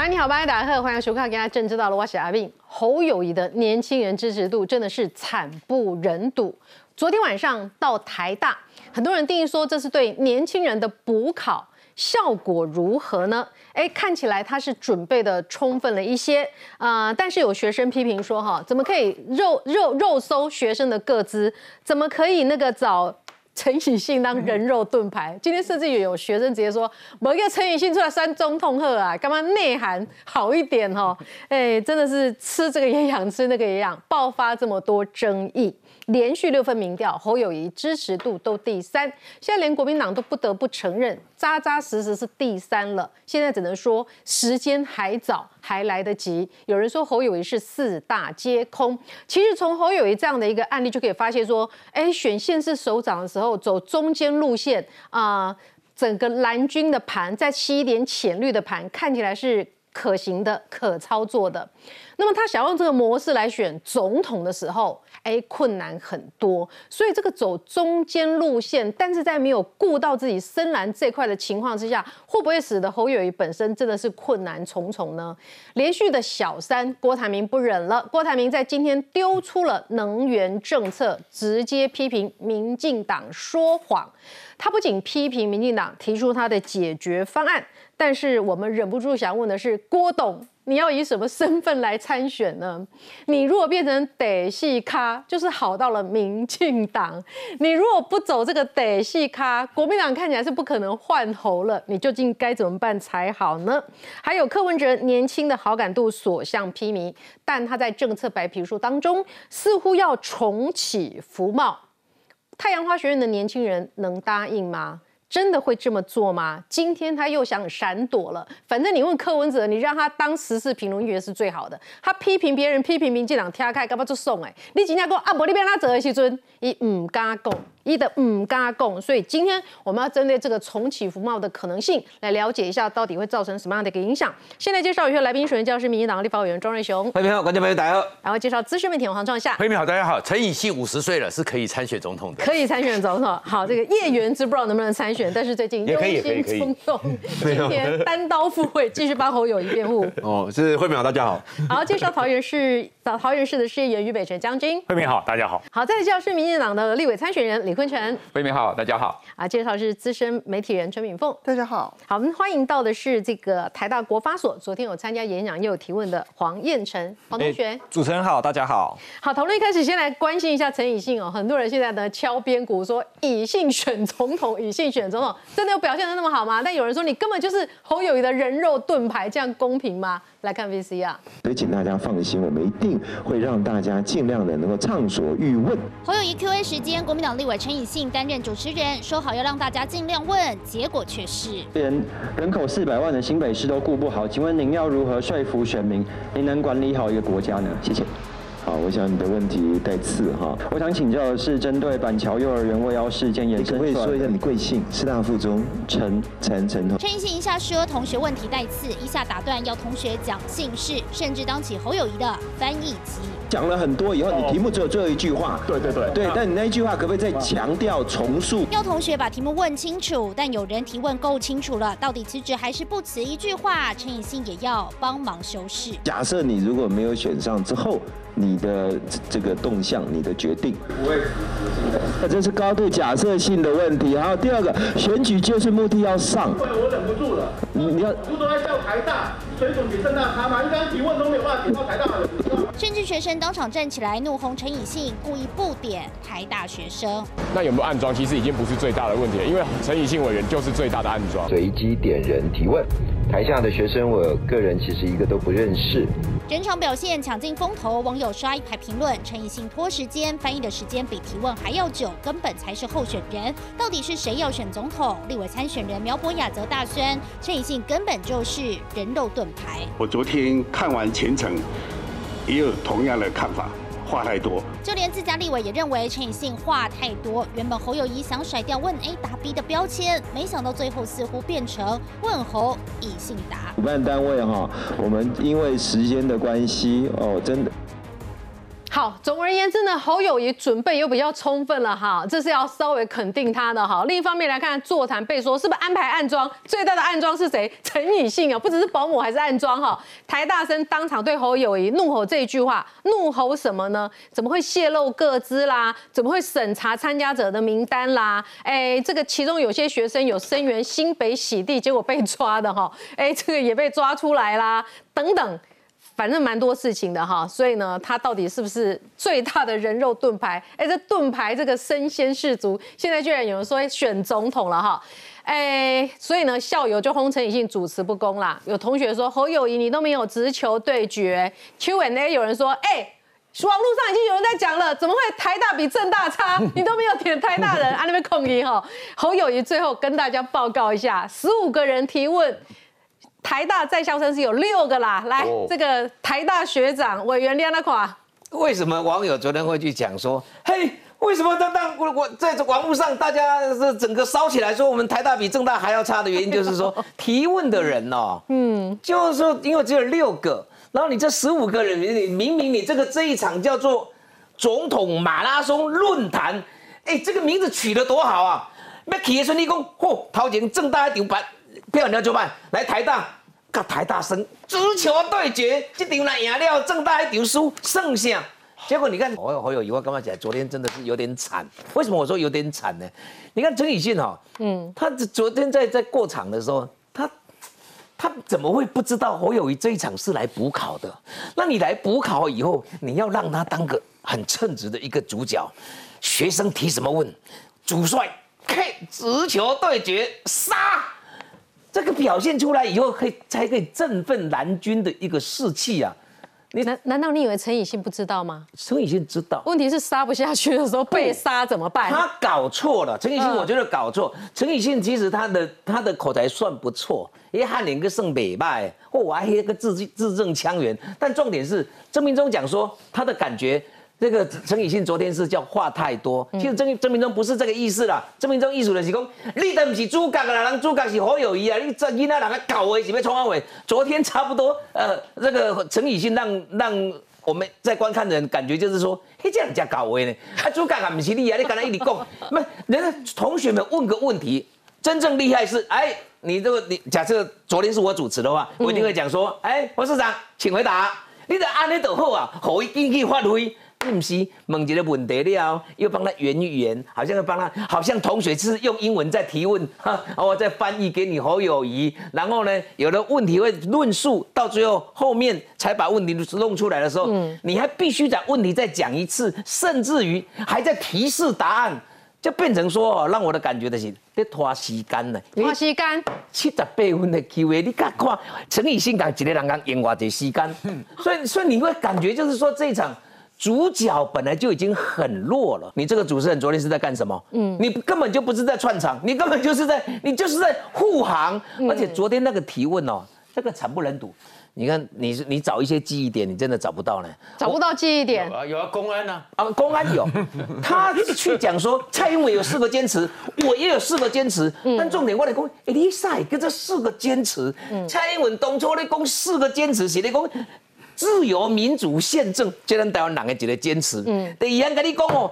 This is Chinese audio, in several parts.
喂，你好，大家好，欢迎收看《今天政治道了》，我是阿斌。侯友谊的年轻人支持度真的是惨不忍睹。昨天晚上到台大，很多人定义说这是对年轻人的补考，效果如何呢？哎，看起来他是准备的充分了一些啊，但是有学生批评说，哈，怎么可以肉肉肉搜学生的个资？怎么可以那个找？陈以信当人肉盾牌，今天甚至也有学生直接说，某一个陈以信出来三中痛喝啊，干嘛内涵好一点哈？哎，真的是吃这个也想，吃那个也痒，爆发这么多争议。连续六份民调，侯友谊支持度都第三，现在连国民党都不得不承认，扎扎实实是第三了。现在只能说时间还早，还来得及。有人说侯友谊是四大皆空，其实从侯友谊这样的一个案例就可以发现说，哎，选县市首长的时候走中间路线啊，整个蓝军的盘再吸一点浅绿的盘，看起来是可行的、可操作的。那么他想用这个模式来选总统的时候，哎，困难很多。所以这个走中间路线，但是在没有顾到自己深蓝这块的情况之下，会不会使得侯友谊本身真的是困难重重呢？连续的小三，郭台铭不忍了。郭台铭在今天丢出了能源政策，直接批评民进党说谎。他不仅批评民进党提出他的解决方案，但是我们忍不住想问的是，郭董。你要以什么身份来参选呢？你如果变成得系咖，就是好到了民进党；你如果不走这个得系咖，国民党看起来是不可能换候了。你究竟该怎么办才好呢？还有柯文哲年轻的好感度所向披靡，但他在政策白皮书当中似乎要重启服贸，太阳花学院的年轻人能答应吗？真的会这么做吗？今天他又想闪躲了。反正你问柯文哲，你让他当时事评论员是最好的。他批评别人，批评民进党，跳开干嘛就送哎？你今天讲啊，无你变他走的时阵，伊唔敢讲。一的嗯加共，所以今天我们要针对这个重启服贸的可能性来了解一下，到底会造成什么样的一个影响。现在介绍一下来宾，首先教是民进党立法委员庄瑞雄，欢迎好，观众朋友大家好。然后介绍资深媒体黄创夏，欢迎好，大家好。陈以信五十岁了，是可以参选总统的，可以参选总统。好，这个叶元之不知道能不能参选，但是最近忧心忡忡，今天单刀赴会，继续帮侯友谊辩护。哦，是慧敏好，大家好。好，介绍桃园市桃园市的市议员于北辰将军，慧敏好，大家好。好，再介绍是民进党的立委参选人李坤城，慧敏好。好，大家好。啊，介绍是资深媒体人陈敏凤。大家好。好，我们欢迎到的是这个台大国发所，昨天有参加演讲又有提问的黄彦成黄同学。主持人好，大家好。好，讨论一开始先来关心一下陈以信哦，很多人现在呢敲边鼓说以信选总统，以信选总统，真的有表现的那么好吗？但有人说你根本就是侯友谊的人肉盾牌，这样公平吗？来看 VC 啊。所以请大家放心，我们一定会让大家尽量的能够畅所欲问。侯友谊 Q&A 时间，国民党立委陈以信担任。主持人说好要让大家尽量问，结果却是连人口四百万的新北市都顾不好，请问您要如何说服选民，您能管理好一个国家呢？谢谢。好，我想你的问题带刺哈。我想请教的是，针对板桥幼儿园未要事件延伸，可以说一下你贵姓？师大附中陈陈陈同。陈奕迅一下说同学问题带刺，一下打断要同学讲姓氏，甚至当起侯友谊的翻译机。讲了很多以后，你题目只有最后一句话。对对对。对，但你那一句话可不可以再强调重述？要同学把题目问清楚，但有人提问够清楚了，到底辞职还是不辞？一句话，陈以信也要帮忙修饰。假设你如果没有选上之后。你的这个动向，你的决定，不会辞职性。那这是高度假设性的问题。还有第二个，选举就是目的要上。对我忍不住了。你你要不都在叫台大，水准比正大差吗？一般提问都没有办法点到台大的。甚至学生当场站起来怒轰陈以信，故意不点台大学生。那有没有暗装？其实已经不是最大的问题了，因为陈以信委员就是最大的暗装。随机点人提问。台下的学生，我个人其实一个都不认识。整场表现抢尽风头，网友刷一排评论：陈以信拖时间，翻译的时间比提问还要久，根本才是候选人。到底是谁要选总统？立委参选人苗博雅则大宣：陈以信根本就是人肉盾牌。我昨天看完全程，也有同样的看法。话太多，就连自家立委也认为陈以信话太多。原本侯友谊想甩掉问 A 答 B 的标签，没想到最后似乎变成问侯以信答。主办单位哈，我们因为时间的关系哦，真的。好，总而言之呢，侯友谊准备又比较充分了哈，这是要稍微肯定他的哈。另一方面来看，座谈被说是不是安排暗装？最大的暗装是谁？陈以信啊，不只是保姆，还是暗装哈。台大生当场对侯友谊怒吼这一句话，怒吼什么呢？怎么会泄露个资啦？怎么会审查参加者的名单啦？哎，这个其中有些学生有声援新北洗地，结果被抓的哈，哎，这个也被抓出来啦，等等。反正蛮多事情的哈，所以呢，他到底是不是最大的人肉盾牌？哎，这盾牌这个身先士卒，现在居然有人说选总统了哈，哎，所以呢，校友就轰陈以信主持不公啦。有同学说侯友谊你都没有直球对决，Q&A 有人说，哎，网络上已经有人在讲了，怎么会台大比政大差？你都没有点台大人啊那边控音哈。侯友谊最后跟大家报告一下，十五个人提问。台大在校生是有六个啦，来，这个台大学长委员亮那垮。为什么网友昨天会去讲说，嘿，为什么当当我我在网络上大家是整个烧起来说我们台大比正大还要差的原因，就是说 提问的人哦，嗯，就是说因为只有六个，然后你这十五个人，你明明你这个这一场叫做总统马拉松论坛，哎，这个名字取得多好啊！那企业顺利工，嚯，陶景正大一顶板。漂亮就办，来台大，跟台大生足球对决，这场来赢了，正大一场输，剩下，结果你看，我我有疑问，干嘛讲？昨天真的是有点惨，为什么我说有点惨呢？你看陈以信哈，嗯，他昨天在在过场的时候，他他怎么会不知道侯友谊这一场是来补考的？那你来补考以后，你要让他当个很称职的一个主角，学生提什么问，主帅，K 直球对决杀。这个表现出来以后，可以才可以振奋蓝军的一个士气啊！你难难道你以为陈以信不知道吗？陈以信知道，问题是杀不下去的时候被杀怎么办？他搞错了，陈以信我觉得搞错。陈以信其实他的他的口才算不错，因为他连个胜北败，或我还一个字字正腔圆。但重点是郑明忠讲说他的感觉。这个陈以信昨天是叫话太多，其实曾曾明忠不是这个意思啦。曾明忠意思的是讲，你都不是主角啦，人主角是侯友谊啊，你这囡仔人个搞位是要冲阿伟。昨天差不多，呃，这个陈以信让让我们在观看的人感觉就是说，嘿，这样家搞位呢，啊，主角啊不是你啊，你刚才一直讲，那人家同学们问个问题，真正厉害是，哎，你这个你假设昨天是我主持的话，我一定会讲说，哎，黄市长，请回答，你的安尼就好啊，侯一进去发挥。不是问一个问题了，又帮他圆一圆，好像要帮他，好像同学是用英文在提问，哈，我再翻译给你侯友谊，然后呢，有的问题会论述，到最后后面才把问题弄出来的时候，你还必须把问题再讲一次，甚至于还在提示答案，就变成说，让我的感觉的是在拖时间呢，拖时间，七十八分的 Q&A，你看看陈以信讲一个人讲用偌济时间，所以所以你会感觉就是说这一场。主角本来就已经很弱了，你这个主持人昨天是在干什么？嗯，你根本就不是在串场，你根本就是在，你就是在护航。而且昨天那个提问哦，这个惨不忍睹。你看，你是你找一些记忆点，你真的找不到呢。找不到记忆点啊？有啊，公安呢？啊，公安有，他去讲说蔡英文有四个坚持，我也有四个坚持。但重点我来讲，哎，你赛跟这四个坚持，蔡英文当初咧讲四个坚持，是咧讲。自由民主宪政，这咱台湾人的一个坚持。嗯，第二跟你讲哦，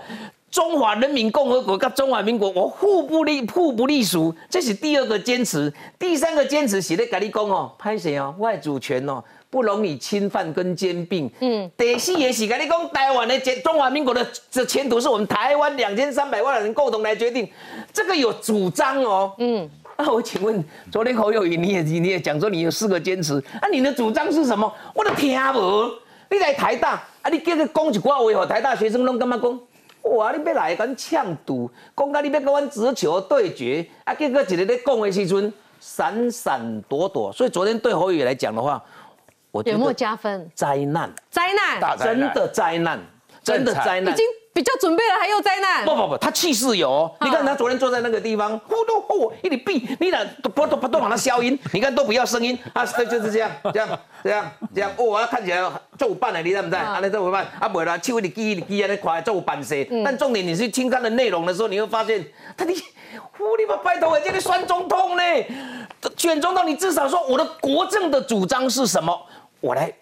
中华人民共和国跟中华民国，我互不隶互不隶属，这是第二个坚持。第三个坚持是咧跟你讲哦，拍谁哦，外主权哦，不容你侵犯跟兼并。嗯，第四也是跟你讲，台湾的中华民国的这前途是我们台湾两千三百万人共同来决定，这个有主张哦。嗯。啊，我请问，昨天侯友谊你也你也讲说你有四个坚持，啊，你的主张是什么？我都听无。你来台大，啊，你叫佢讲一寡话，台大学生拢干嘛讲？哇，你要来跟呛赌，讲到你要跟阮直球对决，啊，结果一日咧讲的时阵闪闪躲躲，所以昨天对侯友谊来讲的话，我有没有加分？灾难，灾难，真的灾难，真的灾难。比较准备了还有灾难？不不不，他气势有。你看他昨天坐在那个地方，呼噜呼，一直闭，你俩都不都不都把它消音，你看都不要声音啊，就是这样，这样这样这样。哦，看起来做办的，你知不知？啊，你做办啊，不啦，手一直记一直记啊，你快做办事。但重点你去听他的内容的时候，你会发现他你，呼你妈拜托，叫你选总统呢？选中到，你至少说我的国政的主张是什么？我来。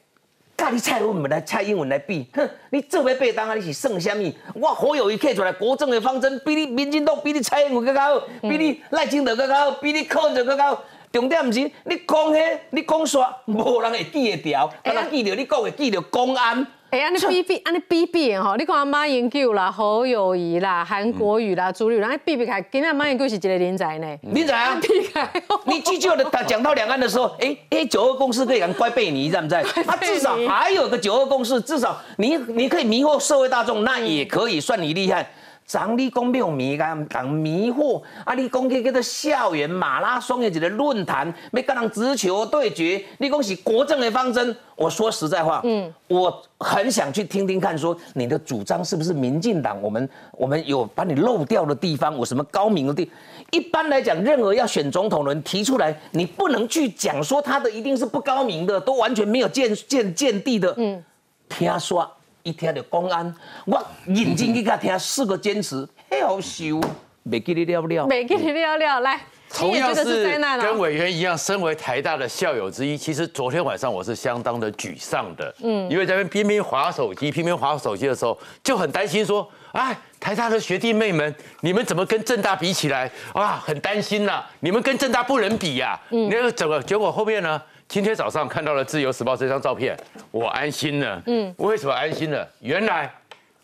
甲你蔡英文来蔡英文来比，哼，你做袂背当啊，你是算什么？我好友一刻出来国政的方针，比你民进党，比你蔡英文更好，比你赖清德更好，比你柯文哲更好。重点毋是你讲迄，你讲煞，无人会记会掉，敢若记着你讲会记着公安。哎，安尼比比，安尼比比吼，你看马英九啦、侯友谊啦、韩国瑜啦、朱立伦，比比开，今天马英九是一个人才呢。人才啊！比开，你记住的，他讲到两岸的时候，哎哎，九二共识可以讲乖贝尼，知不知？他至少还有个九二共识，至少你你可以迷惑社会大众，那也可以算你厉害。张你讲有迷干，讲迷惑啊！你讲去叫做校园马拉松的一个论坛，要跟人直球对决，你讲是国政的方针。我说实在话，嗯，我很想去听听看，说你的主张是不是民进党？我们我们有把你漏掉的地方，有什么高明的地？一般来讲，任何要选总统的人提出来，你不能去讲说他的一定是不高明的，都完全没有见见见地的。嗯，听说。一听到公安，我认真去甲听四个坚持，嘿好笑，没给你聊聊，没给你了了，来，同样是跟委员一样，身为台大的校友之一，其实昨天晚上我是相当的沮丧的，嗯，因为在那边拼命划手机，拼命划手机的时候，就很担心说，哎，台大的学弟妹们，你们怎么跟正大比起来？啊？很担心呐，你们跟正大不能比呀，嗯，那个整个结果后面呢？今天早上看到了《自由时报》这张照片，我安心了。嗯，为什么安心了？原来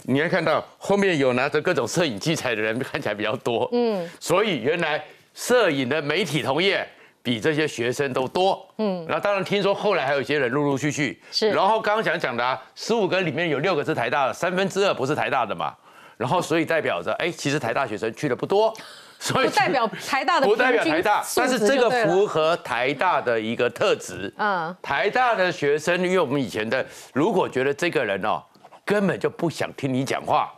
你还看到后面有拿着各种摄影器材的人看起来比较多。嗯，所以原来摄影的媒体同业比这些学生都多。嗯，然后当然听说后来还有一些人陆陆续续。是。然后刚刚想讲的，十五个里面有六个是台大的，三分之二不是台大的嘛。然后所以代表着，哎，其实台大学生去的不多。所以不代表台大的不代表台大，但是这个符合台大的一个特质。嗯，台大的学生，因为我们以前的，如果觉得这个人哦，根本就不想听你讲话，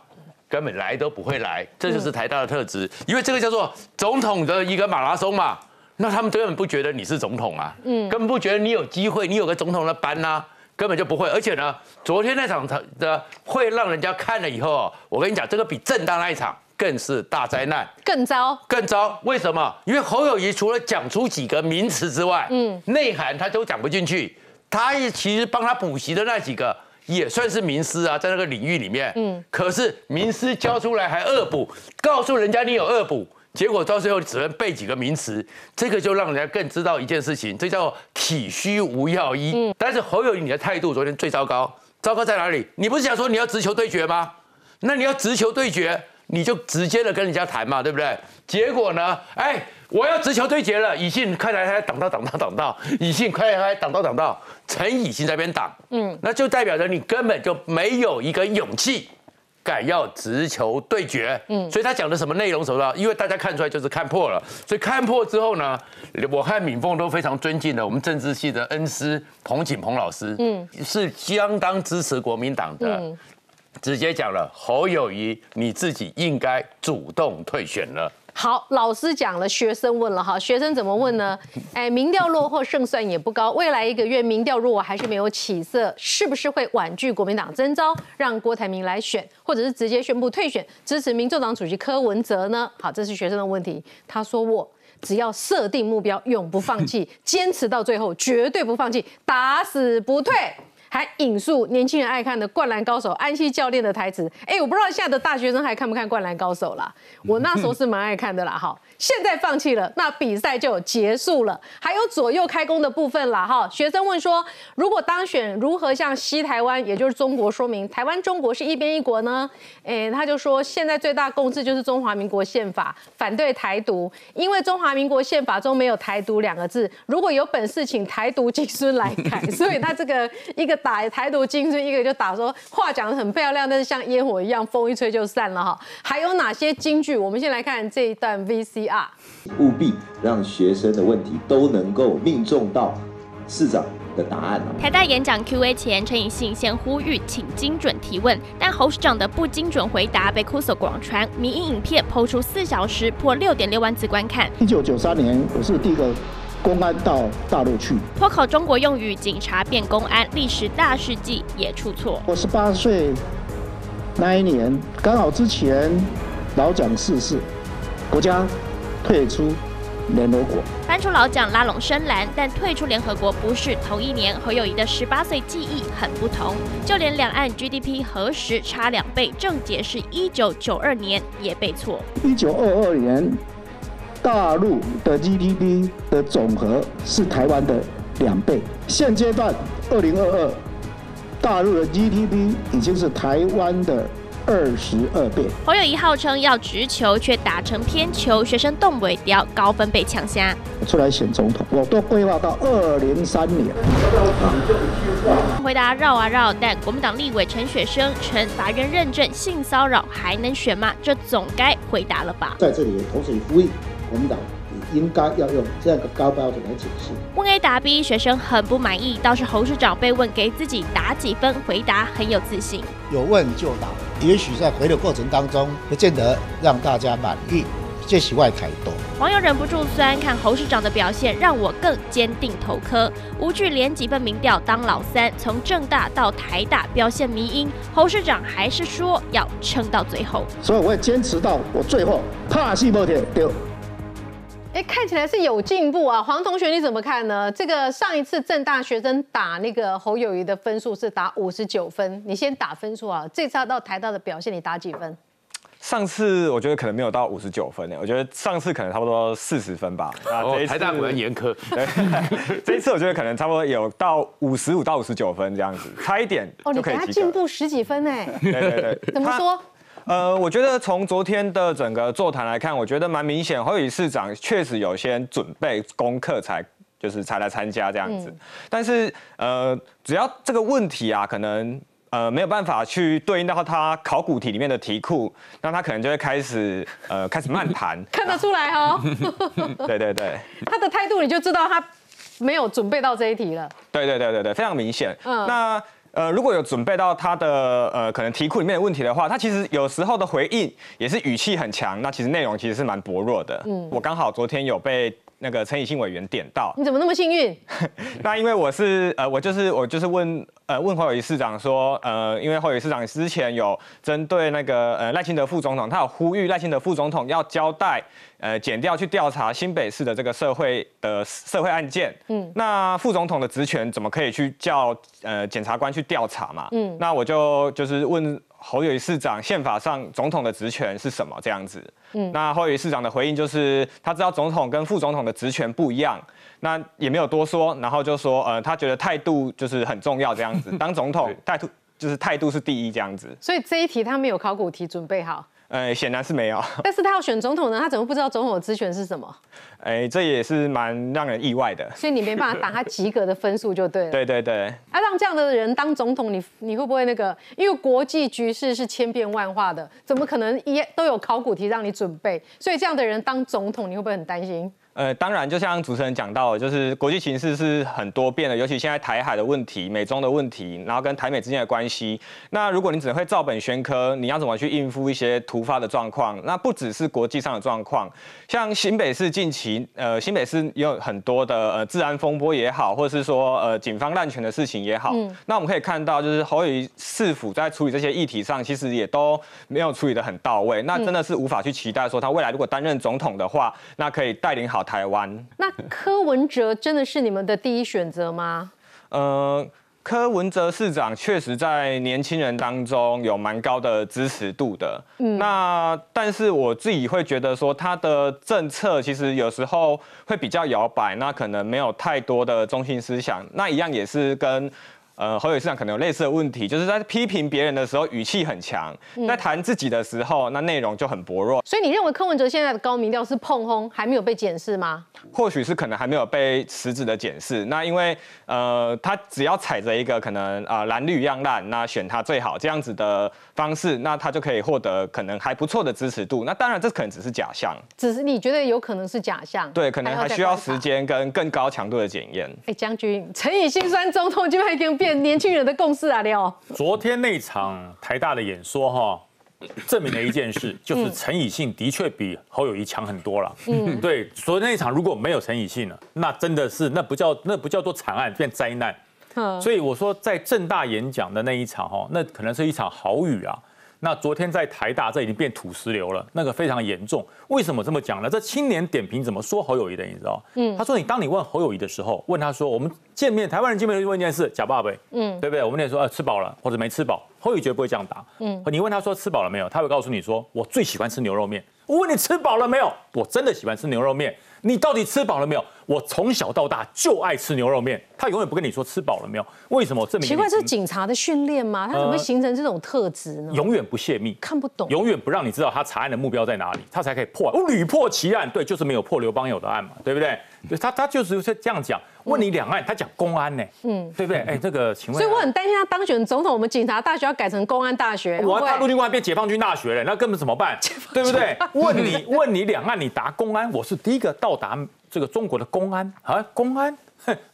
根本来都不会来，这就是台大的特质。因为这个叫做总统的一个马拉松嘛，那他们根本不觉得你是总统啊，嗯，根本不觉得你有机会，你有个总统的班呐，根本就不会。而且呢，昨天那场的会让人家看了以后，我跟你讲，这个比正大那一场。更是大灾难，更糟，更糟。为什么？因为侯友谊除了讲出几个名词之外，嗯，内涵他都讲不进去。他其实帮他补习的那几个也算是名师啊，在那个领域里面，嗯，可是名师教出来还恶补，告诉人家你有恶补，结果到最后只能背几个名词，这个就让人家更知道一件事情，这叫体虚无药医。嗯，但是侯友谊你的态度昨天最糟糕，糟糕在哪里？你不是想说你要直球对决吗？那你要直球对决。你就直接的跟人家谈嘛，对不对？结果呢？哎，我要直球对决了，以信快来来挡到挡到挡到，以信快来来挡到挡到，陈以信在边挡，嗯，那就代表着你根本就没有一个勇气，敢要直球对决，嗯，所以他讲的什么内容什么？因为大家看出来就是看破了，所以看破之后呢，我和敏凤都非常尊敬的我们政治系的恩师彭景鹏老师，嗯，是相当支持国民党的。直接讲了，侯友谊，你自己应该主动退选了。好，老师讲了，学生问了哈，学生怎么问呢？哎，民调落后，胜算也不高。未来一个月民调如果还是没有起色，是不是会婉拒国民党征召，让郭台铭来选，或者是直接宣布退选，支持民众党主席柯文哲呢？好，这是学生的问题。他说我只要设定目标，永不放弃，坚持到最后，绝对不放弃，打死不退。还引述年轻人爱看的《灌篮高手》安西教练的台词，哎，我不知道现在的大学生还看不看《灌篮高手》啦？我那时候是蛮爱看的啦，哈。现在放弃了，那比赛就结束了。还有左右开弓的部分啦，哈。学生问说，如果当选，如何向西台湾，也就是中国说明台湾中国是一边一国呢？哎，他就说，现在最大共识就是中华民国宪法，反对台独，因为中华民国宪法中没有台独两个字。如果有本事，请台独金孙来改。所以他这个一个打台独金孙，一个就打说话讲得很漂亮，但是像烟火一样，风一吹就散了哈。还有哪些金句？我们先来看这一段 VCR。务必让学生的问题都能够命中到市长的答案台大演讲 Q&A 前，陈以信先呼吁请精准提问，但侯市长的不精准回答被 c o s o 广传，迷影影片抛出四小时破六点六万次观看。一九九三年，我是第一个公安到大陆去。脱口中国用语，警察变公安，历史大事记也出错。我十八岁那一年，刚好之前老蒋逝世，国家。退出联合国。搬出老蒋拉拢深蓝，但退出联合国不是同一年。侯友谊的十八岁记忆很不同，就连两岸 GDP 何时差两倍，正解是一九九二年也被错。一九二二年，大陆的 GDP 的总和是台湾的两倍。现阶段，二零二二，大陆的 GDP 已经是台湾的。二十二倍。侯友谊号称要直球，却打成偏球，学生动尾雕高分被抢下。出来选总统，我都规划到二零三年。回答绕啊绕，但国民党立委陈雪生称，法院认证性骚扰还能选吗？这总该回答了吧？在这里同时呼吁国民党。应该要用这样一个高标准来解释。问 A 答 B，学生很不满意。倒是侯市长被问给自己打几分，回答很有自信。有问就答，也许在回的过程当中，不见得让大家满意。这是外凯多。网友忍不住酸，看侯市长的表现，让我更坚定投科。吴惧连几份民调当老三，从正大到台大表现迷因，侯市长还是说要撑到最后。所以我会坚持到我最后，怕死不铁丢。哎，看起来是有进步啊，黄同学你怎么看呢？这个上一次正大学生打那个侯友谊的分数是打五十九分，你先打分数啊。这次到台大的表现，你打几分？上次我觉得可能没有到五十九分呢，我觉得上次可能差不多四十分吧。哦，台大果然严苛。这一次我觉得可能差不多有到五十五到五十九分这样子，差一点哦，你给他进步十几分呢。对对对，怎么说？呃，我觉得从昨天的整个座谈来看，我觉得蛮明显，侯友市长确实有些准备功课才就是才来参加这样子。但是呃，只要这个问题啊，可能呃没有办法去对应到他考古题里面的题库，那他可能就会开始呃开始慢谈。看得出来哦。对对对。他的态度你就知道他没有准备到这一题了。对对对对对，非常明显。嗯。那。呃，如果有准备到他的呃可能题库里面的问题的话，他其实有时候的回应也是语气很强，那其实内容其实是蛮薄弱的。嗯，我刚好昨天有被那个陈以信委员点到，你怎么那么幸运？那因为我是呃我就是我就是问呃问侯友宜市长说呃因为侯友宜市长之前有针对那个呃赖清德副总统，他有呼吁赖清德副总统要交代。呃，减掉去调查新北市的这个社会的社会案件，嗯，那副总统的职权怎么可以去叫呃检察官去调查嘛？嗯，那我就就是问侯友宜市长，宪法上总统的职权是什么这样子？嗯，那侯友宜市长的回应就是他知道总统跟副总统的职权不一样，那也没有多说，然后就说呃他觉得态度就是很重要这样子，当总统 态度就是态度是第一这样子。所以这一题他没有考古题准备好。呃，显然是没有。但是他要选总统呢，他怎么不知道总统的职权是什么？哎，这也是蛮让人意外的。所以你没办法打他及格的分数就对了。对对对。啊，让这样的人当总统，你你会不会那个？因为国际局势是千变万化的，怎么可能一都有考古题让你准备？所以这样的人当总统，你会不会很担心？呃，当然，就像主持人讲到，就是国际形势是很多变的，尤其现在台海的问题、美中的问题，然后跟台美之间的关系。那如果你只会照本宣科，你要怎么去应付一些突发的状况？那不只是国际上的状况，像新北市近期，呃，新北市也有很多的呃治安风波也好，或者是说呃警方滥权的事情也好。嗯。那我们可以看到，就是侯友市府在处理这些议题上，其实也都没有处理的很到位。那真的是无法去期待说他未来如果担任总统的话，那可以带领好。台湾那柯文哲真的是你们的第一选择吗？呃，柯文哲市长确实在年轻人当中有蛮高的支持度的。嗯，那但是我自己会觉得说他的政策其实有时候会比较摇摆，那可能没有太多的中心思想。那一样也是跟。呃，侯友市长可能有类似的问题，就是在批评别人的时候语气很强，在谈自己的时候，那内容就很薄弱。所以你认为柯文哲现在的高民调是碰轰，还没有被检视吗？或许是可能还没有被实质的检视。那因为呃，他只要踩着一个可能啊蓝绿一样烂，那选他最好这样子的方式，那他就可以获得可能还不错的支持度。那当然这可能只是假象，只是你觉得有可能是假象？对，可能还需要时间跟更高强度的检验。哎，将军，陈以心酸中统就会跟。年轻人的共识啊，廖。昨天那场台大的演说哈，证明了一件事，就是陈以信的确比侯友谊强很多了。嗯，对。所以那一场如果没有陈以信了，那真的是那不叫那不叫做惨案，变灾难。所以我说在正大演讲的那一场哈，那可能是一场好雨啊。那昨天在台大，这已经变土石流了，那个非常严重。为什么这么讲呢？这青年点评怎么说侯友谊的？你知道？嗯，他说你当你问侯友谊的时候，问他说我们见面，台湾人见面就问一件事，假爸呗，嗯，对不对？我们得说呃吃饱了或者没吃饱，侯友谊绝对不会这样答。嗯，你问他说吃饱了没有，他会告诉你说我最喜欢吃牛肉面。我问你吃饱了没有？我真的喜欢吃牛肉面。你到底吃饱了没有？我从小到大就爱吃牛肉面。他永远不跟你说吃饱了没有？为什么？证明奇怪，这是警察的训练吗？他怎么会形成这种特质呢？永远不泄密，看不懂，永远不让你知道他查案的目标在哪里，他才可以破。我屡破奇案，对，就是没有破刘邦有的案嘛，对不对？他他就是这样讲。问你两岸，他讲公安呢，嗯，对不对？哎，这个请问，所以我很担心他当选总统，我们警察大学要改成公安大学，我怕陆军公安变解放军大学了，那根本怎么办？对不对？问你问你两岸，你答公安，我是第一个到达。这个中国的公安啊，公安，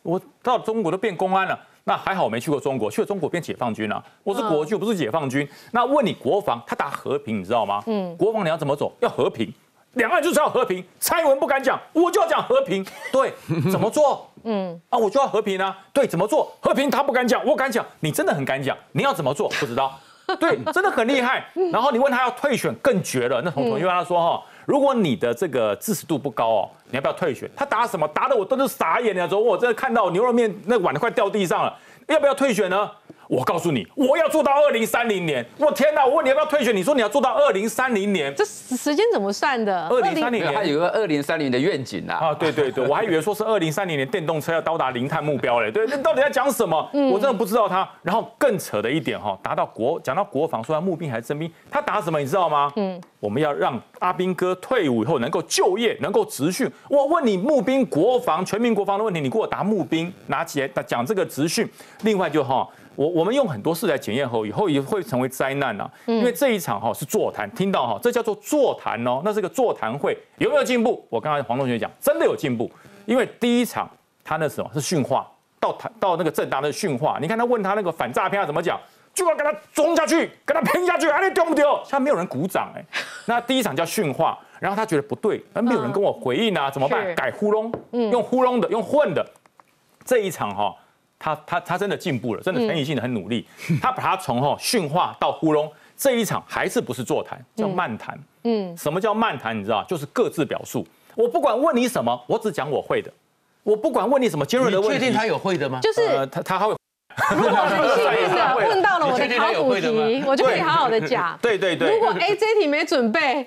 我到中国都变公安了，那还好我没去过中国，去了中国变解放军了。我是国军，不是解放军。那问你国防，他打和平，你知道吗？嗯，国防你要怎么走？要和平，两岸就是要和平。蔡英文不敢讲，我就要讲和平。对，怎么做？嗯，啊，我就要和平啊。对，怎么做？和平他不敢讲，我敢讲。你真的很敢讲，你要怎么做？不知道。对，真的很厉害。然后你问他要退选，更绝了。那统统因为他说哈。如果你的这个支持度不高哦，你要不要退选？他答什么？答的我都是傻眼了。说我真的看到牛肉面那碗都快掉地上了，要不要退选呢？我告诉你，我要做到二零三零年。我天哪！我问你要不要退选？你说你要做到二零三零年，这时间怎么算的？二零三零年，他有个二零三零的愿景啊！啊，对对对，我还以为说是二零三零年电动车要到达零碳目标嘞。对，那到底在讲什么？我真的不知道他。然后更扯的一点哈，达到国讲到国防，说要募兵还是征兵，他答什么？你知道吗？嗯，我们要让阿兵哥退伍以后能够就业，能够职训。我问你募兵、国防、全民国防的问题，你给我答募兵，拿起来讲这个职训。另外就哈。我我们用很多事来检验后，以后也会成为灾难啊！因为这一场哈是座谈，听到哈，这叫做座谈哦，那是个座谈会，有没有进步？我刚才黄同学讲，真的有进步，因为第一场他那什么是训话，到谈到那个正大的训话，你看他问他那个反诈骗怎么讲，就要跟他冲下去，跟他拼下去，哎你丢不丢？现在没有人鼓掌哎，那第一场叫训话，然后他觉得不对，那没有人跟我回应啊，怎么办？改呼隆，用呼隆的，用混的，这一场哈。他他他真的进步了，真的陈以信的很努力。他把他从哈训话到糊弄，这一场还是不是座谈，叫漫谈。嗯，什么叫漫谈？你知道就是各自表述。我不管问你什么，我只讲我会的。我不管问你什么尖锐的问题。确定他有会的吗？就是他他会。如果很幸运的 问到了我的考古题，我就可以好好的讲。对对对。如果 AJ 题没准备。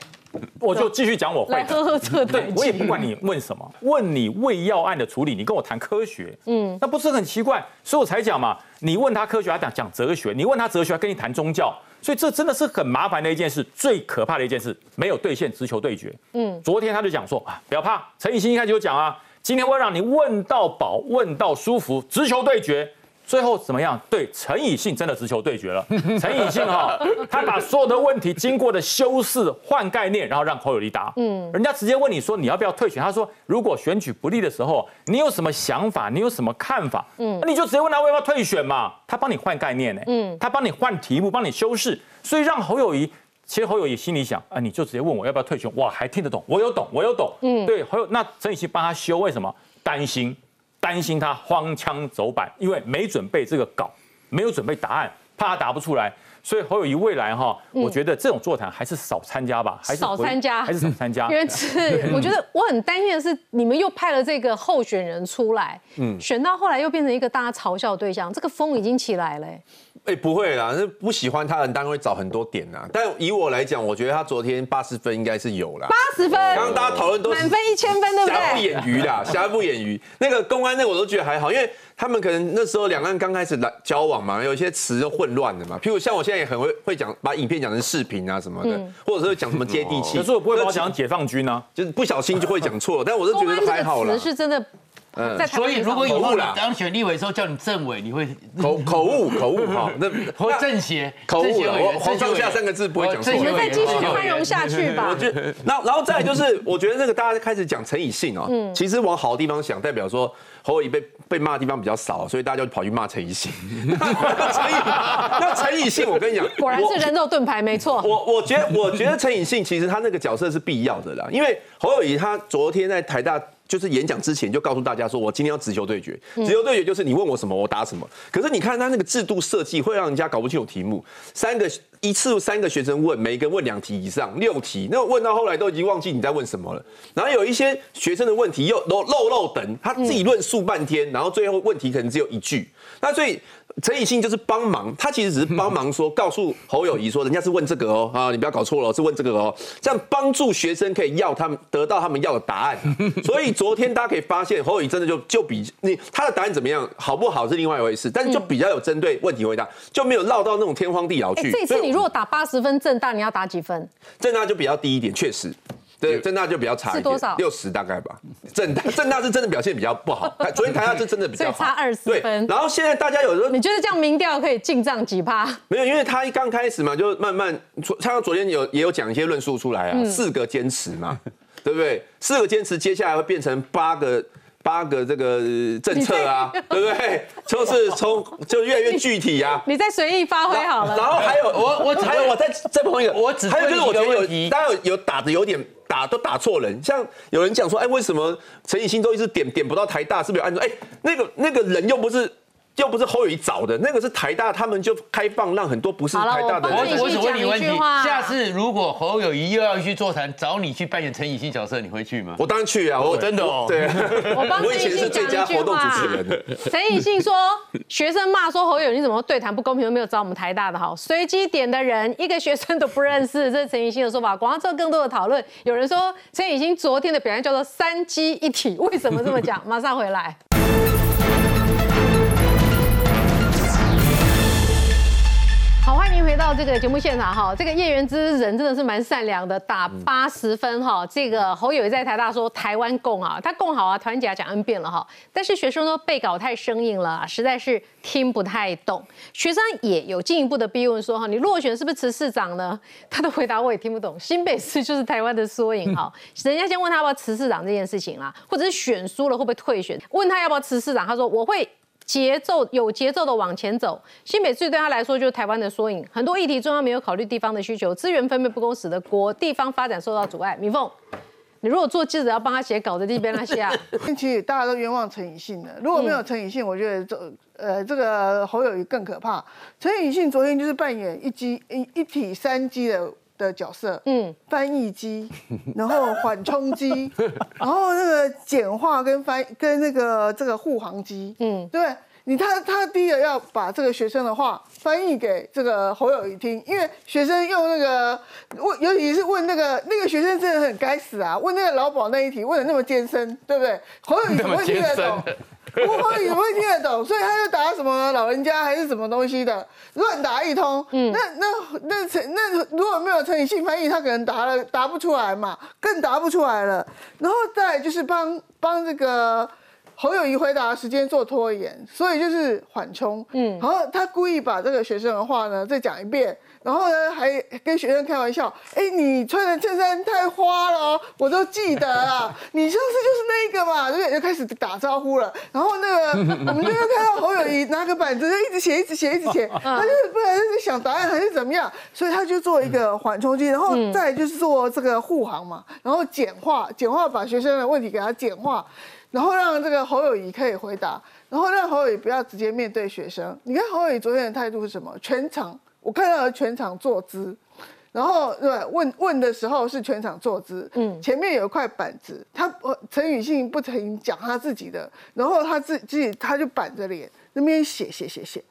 我就继续讲我会来喝喝这对我也不管你问什么，问你胃药案的处理，你跟我谈科学，嗯，那不是很奇怪？所以我才讲嘛，你问他科学，他讲讲哲学；你问他哲学，他跟你谈宗教。所以这真的是很麻烦的一件事，最可怕的一件事，没有兑现，直球对决。嗯，昨天他就讲说啊，不要怕，陈以新一开始就讲啊，今天会让你问到饱，问到舒服，直球对决。最后怎么样？对陈以信真的直球对决了。陈以信哈，他把所有的问题经过的修饰、换概念，然后让侯友谊答。嗯，人家直接问你说你要不要退选？他说如果选举不利的时候，你有什么想法？你有什么看法？嗯，那你就直接问他要不要退选嘛。他帮你换概念呢。嗯，他帮你换题目，帮你修饰。所以让侯友谊，其实侯友谊心里想啊，你就直接问我要不要退选，我还听得懂，我有懂，我有懂。嗯，对，侯友那陈以信帮他修，为什么？担心。担心他荒腔走板，因为没准备这个稿，没有准备答案，怕他答不出来，所以侯友谊未来哈，我觉得这种座谈还是少参加吧，还是少参加，还是少参加。因为是我觉得我很担心的是，你们又派了这个候选人出来，嗯，选到后来又变成一个大家嘲笑对象，这个风已经起来了。哎，不会啦，是不喜欢他的人当然会找很多点呐。但以我来讲，我觉得他昨天八十分应该是有啦。八十分，刚刚大家讨论都满分一千分，对不对？瑕不掩瑜啦，瑕不掩瑜。那个公安那我都觉得还好，因为他们可能那时候两岸刚开始来交往嘛，有一些词就混乱的嘛。譬如像我现在也很会会讲，把影片讲成视频啊什么的，或者是讲什么接地气。可是我不会讲解放军啊，就是不小心就会讲错。但我是觉得还好了。是真的。嗯，所以如果以后当选立委的时候叫你政委，你会 口口误口误哈，那或政协口误了，黄上下三个字不会讲错。你们再继续宽容下去吧。我觉得，那然后再来就是，我觉得那个大家开始讲陈以信哦，其实往好的地方想，代表说侯友宜被被骂的地方比较少，所以大家就跑去骂陈以信。陈以那陈以信，我跟你讲，果然是人肉盾牌，没错。我我觉得我觉得陈以信其实他那个角色是必要的啦，因为侯友宜他昨天在台大。就是演讲之前就告诉大家说，我今天要直球对决，直球对决就是你问我什么我答什么。可是你看他那个制度设计，会让人家搞不清楚题目。三个一次三个学生问，每个问两题以上，六题，那问到后来都已经忘记你在问什么了。然后有一些学生的问题又都漏漏等，他自己论述半天，然后最后问题可能只有一句。那所以。陈以信就是帮忙，他其实只是帮忙说，告诉侯友谊说，人家是问这个哦，啊，你不要搞错了，是问这个哦，这样帮助学生可以要他们得到他们要的答案。所以昨天大家可以发现，侯友谊真的就就比你他的答案怎么样，好不好是另外一回事，但是就比较有针对问题回答，就没有绕到那种天荒地老去。这次你如果打八十分正大，你要打几分？正大就比较低一点，确实。对，正大就比较差一点，六十大概吧。正大 正大是真的表现比较不好，昨天台大是真的比较好，差二十分。然后现在大家有时候你觉得这样民调可以进账几趴？没有，因为他一刚开始嘛，就慢慢，他昨天有也有讲一些论述出来啊，四个坚持嘛，对不对？四个坚持，接下来会变成八个。八个这个政策啊，对不对？就是从就越来越具体啊。你再随意发挥好了。然后还有我我还有我再再碰一个，我只还有就是我觉得有大家有有打的有点打都打错人，像有人讲说，哎，为什么陈以新都一直点点不到台大？是不是按照哎那个那个人又不是。又不是侯友谊找的，那个是台大，他们就开放让很多不是台大的。我我问你问题，下次如果侯友谊又要去座谈，找你去扮演陈以信角色，你会去吗？我当然去啊！我真的哦，对，我帮陈以信讲一句话。陈以信说，学生骂说侯友你怎么对谈不公平，都没有找我们台大的好，随机点的人一个学生都不认识，这是陈以信的说法。广告之后更多的讨论，有人说陈以信昨天的表现叫做三机一体，为什么这么讲？马上回来。这个节目现场哈。这个叶元之人真的是蛮善良的，打八十分哈。这个侯友谊在台大说台湾共啊，他共好啊，团结讲 N 遍了哈。但是学生说背稿太生硬了，实在是听不太懂。学生也有进一步的逼问说哈，你落选是不是辞市长呢？他的回答我也听不懂。新北市就是台湾的缩影哈。人家先问他要不要辞市长这件事情啦，或者是选输了会不会退选？问他要不要辞市长，他说我会。节奏有节奏的往前走，新北市对他来说就是台湾的缩影。很多议题中央没有考虑地方的需求，资源分配不公，使得国地方发展受到阻碍。米凤，你如果做记者要帮他写稿的地边那些啊，其实大家都冤枉陈以信的。如果没有陈以信，我觉得这呃这个侯友谊更可怕。陈以信昨天就是扮演一机一一体三机的的角色，嗯，翻译机，然后缓冲机，然后那个简化跟翻跟那个这个护航机，嗯，对。你他他第一个要把这个学生的话翻译给这个侯友谊听，因为学生用那个问，尤其是问那个那个学生真的很该死啊！问那个劳保那一题问的那么艰深，对不对？侯友谊怎么会听得懂？侯友谊怎么会听得懂？所以他就答什么老人家还是什么东西的，乱答一通。嗯，那那那陈那如果没有陈以信翻译，他可能答了答不出来嘛，更答不出来了。然后再就是帮帮这个。侯友谊回答时间做拖延，所以就是缓冲。嗯，然后他故意把这个学生的话呢再讲一遍，然后呢还跟学生开玩笑：“哎，你穿的衬衫太花了，我都记得啊，你上次就是那个嘛。”对，就开始打招呼了。然后那个我们就会看到侯友谊拿个板子就一直写，一直写，一直写。他就是不然是想答案还是怎么样，所以他就做一个缓冲剂，然后再就是做这个护航嘛，然后简化，简化把学生的问题给他简化。然后让这个侯友谊可以回答，然后让侯友谊不要直接面对学生。你看侯友谊昨天的态度是什么？全场我看到了全场坐姿，然后对问问的时候是全场坐姿，嗯，前面有一块板子，他陈宇信不停讲他自己的，然后他自自己他就板着脸那边写写写写。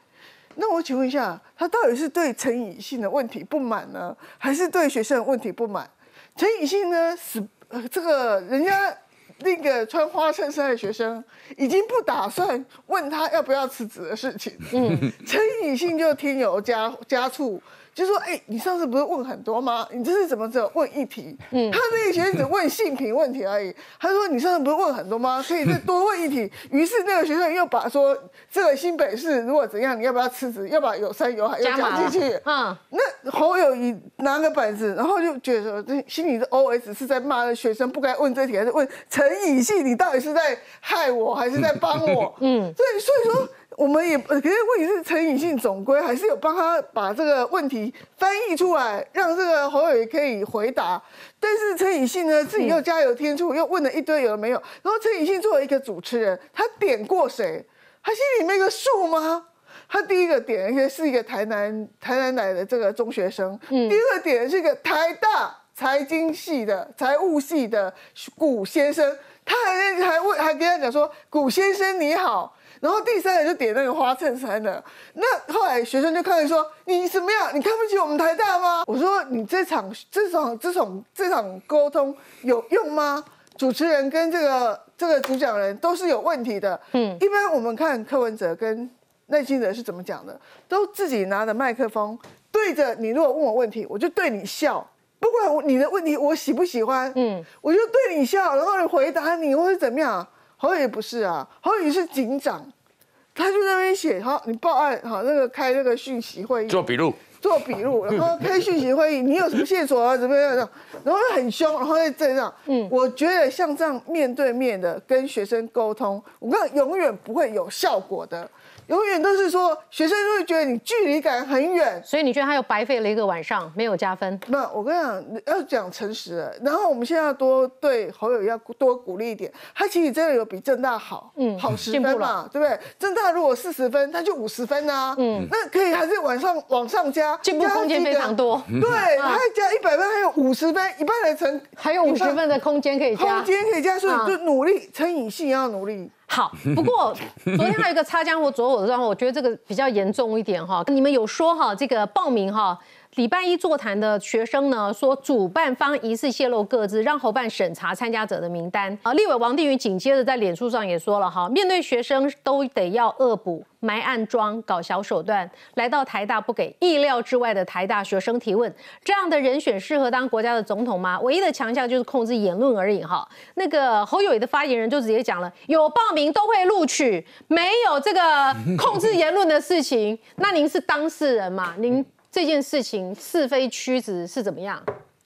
那我请问一下，他到底是对陈宇信的问题不满呢，还是对学生的问题不满？陈宇信呢是呃这个人家。那个穿花衬衫的学生已经不打算问他要不要辞职的事情。嗯，陈以信就添油加加醋。就说哎，你上次不是问很多吗？你这次怎么只有问一题？嗯，他那个学生只问性平问题而已。他说你上次不是问很多吗？可以再多问一题。于是那个学生又把说这个新北市如果怎样，你要不要辞职？要把有山有海又讲进去。嗯，那侯友谊拿个本子，然后就觉得说，这心里的 O S 是在骂学生不该问这题，还是问陈以信？你到底是在害我，还是在帮我？嗯，对，所以说。我们也可是问题是陈以信总归还是有帮他把这个问题翻译出来，让这个侯友宜可以回答。但是陈以信呢，自己又加油添醋，又问了一堆有没有。然后陈以信作为一个主持人，他点过谁？他心里没个数吗？他第一个点一个是一个台南台南来的这个中学生，嗯第二个点是一个台大财经系的财务系的古先生，他还还问还跟他讲说古先生你好。然后第三个就点那个花衬衫的，那后来学生就看说你怎么样？你看不起我们台大吗？我说你这场这场这种这场沟通有用吗？主持人跟这个这个主讲人都是有问题的。嗯，一般我们看柯文哲跟内心哲是怎么讲的，都自己拿着麦克风对着你，如果问我问题，我就对你笑，不管你的问题我喜不喜欢，嗯，我就对你笑，然后回答你或是怎么样。侯友不是啊，侯友是警长，他就在那边写，好，你报案，好，那个开那个讯息会议，做笔录，做笔录，然后开讯息会议，你有什么线索啊？怎么样？然后很凶，然后在这样，嗯，我觉得像这样面对面的跟学生沟通，我跟永远不会有效果的。永远都是说学生就会觉得你距离感很远，所以你觉得他又白费了一个晚上，没有加分？那，我跟你讲，要讲诚实的。然后我们现在要多对侯友要多鼓励一点，他其实真的有比正大好，嗯，好十分嘛，对不对？正大如果四十分，他就五十分啊，嗯，那可以还是往上往上加，进步空间非常多。对，他加一百分，还有五十分，一半的成，还有五十分的空间可以加，空间可以加，所以就努力，成以性要努力。好，不过 昨天还有一个擦枪走火的状况，我觉得这个比较严重一点哈。你们有说哈，这个报名哈。礼拜一座谈的学生呢说，主办方疑似泄露各自，让侯办审查参加者的名单。啊，立委王定宇紧接着在脸书上也说了哈，面对学生都得要恶补、埋暗桩、搞小手段，来到台大不给意料之外的台大学生提问，这样的人选适合当国家的总统吗？唯一的强项就是控制言论而已哈。那个侯友谊的发言人就直接讲了，有报名都会录取，没有这个控制言论的事情。那您是当事人嘛？您。这件事情是非曲直是怎么样？